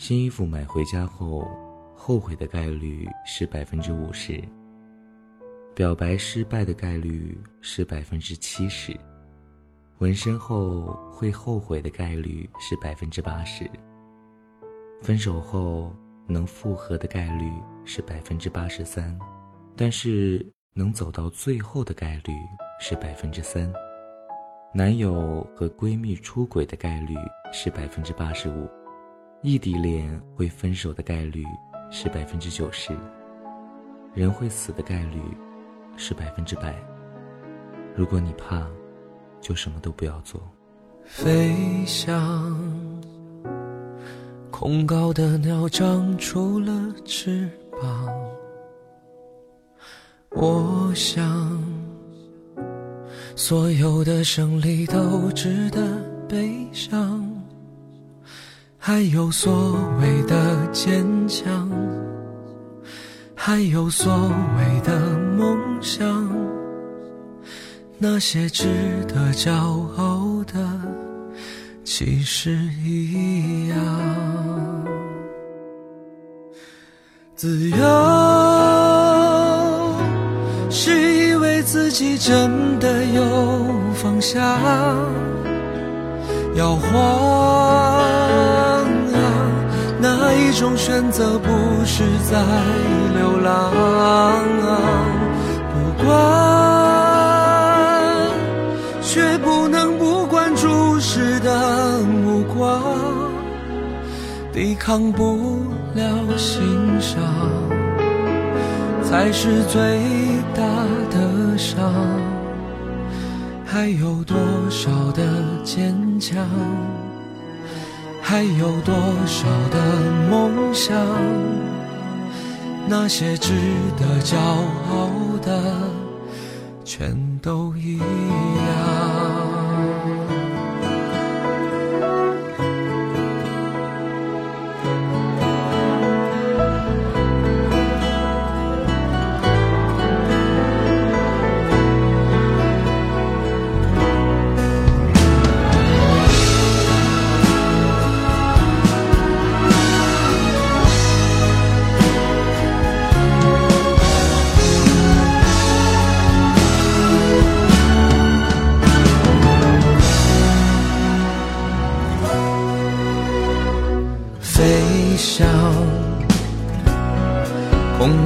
新衣服买回家后，后悔的概率是百分之五十；表白失败的概率是百分之七十；纹身后会后悔的概率是百分之八十；分手后能复合的概率是百分之八十三，但是能走到最后的概率是百分之三；男友和闺蜜出轨的概率是百分之八十五。异地恋会分手的概率是百分之九十，人会死的概率是百分之百。如果你怕，就什么都不要做。飞翔，恐高的鸟长出了翅膀。我想，所有的胜利都值得悲伤。还有所谓的坚强，还有所谓的梦想，那些值得骄傲的，其实一样。自由是以为自己真的有方向，要慌。种选择不是在流浪？不管，却不能不管注视的目光，抵抗不了欣赏，才是最大的伤。还有多少的坚强？还有多少的梦想？那些值得骄傲的，全都一样。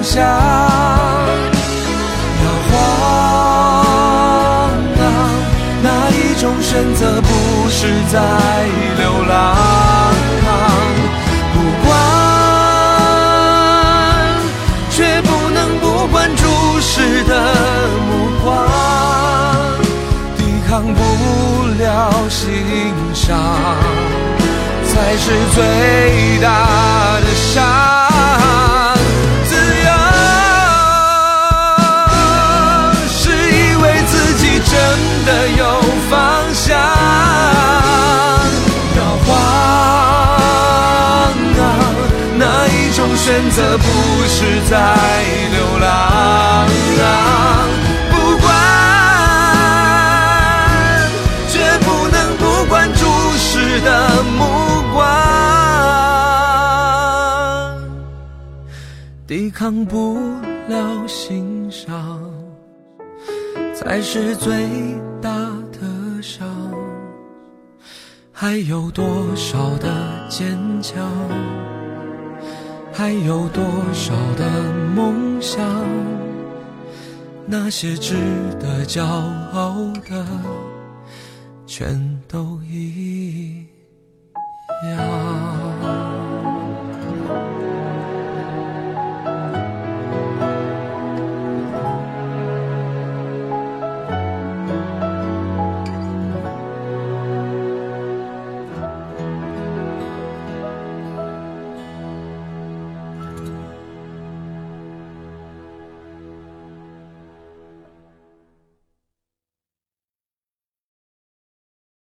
方向。摇晃，哪一种选择不是在流浪？不管。却不能不管注视的目光，抵抗不了欣赏，才是最大的伤。选择不是在流浪？不管，绝不能不管注视的目光，抵抗不了欣赏，才是最大的伤。还有多少的坚强？还有多少的梦想？那些值得骄傲的，全都一样。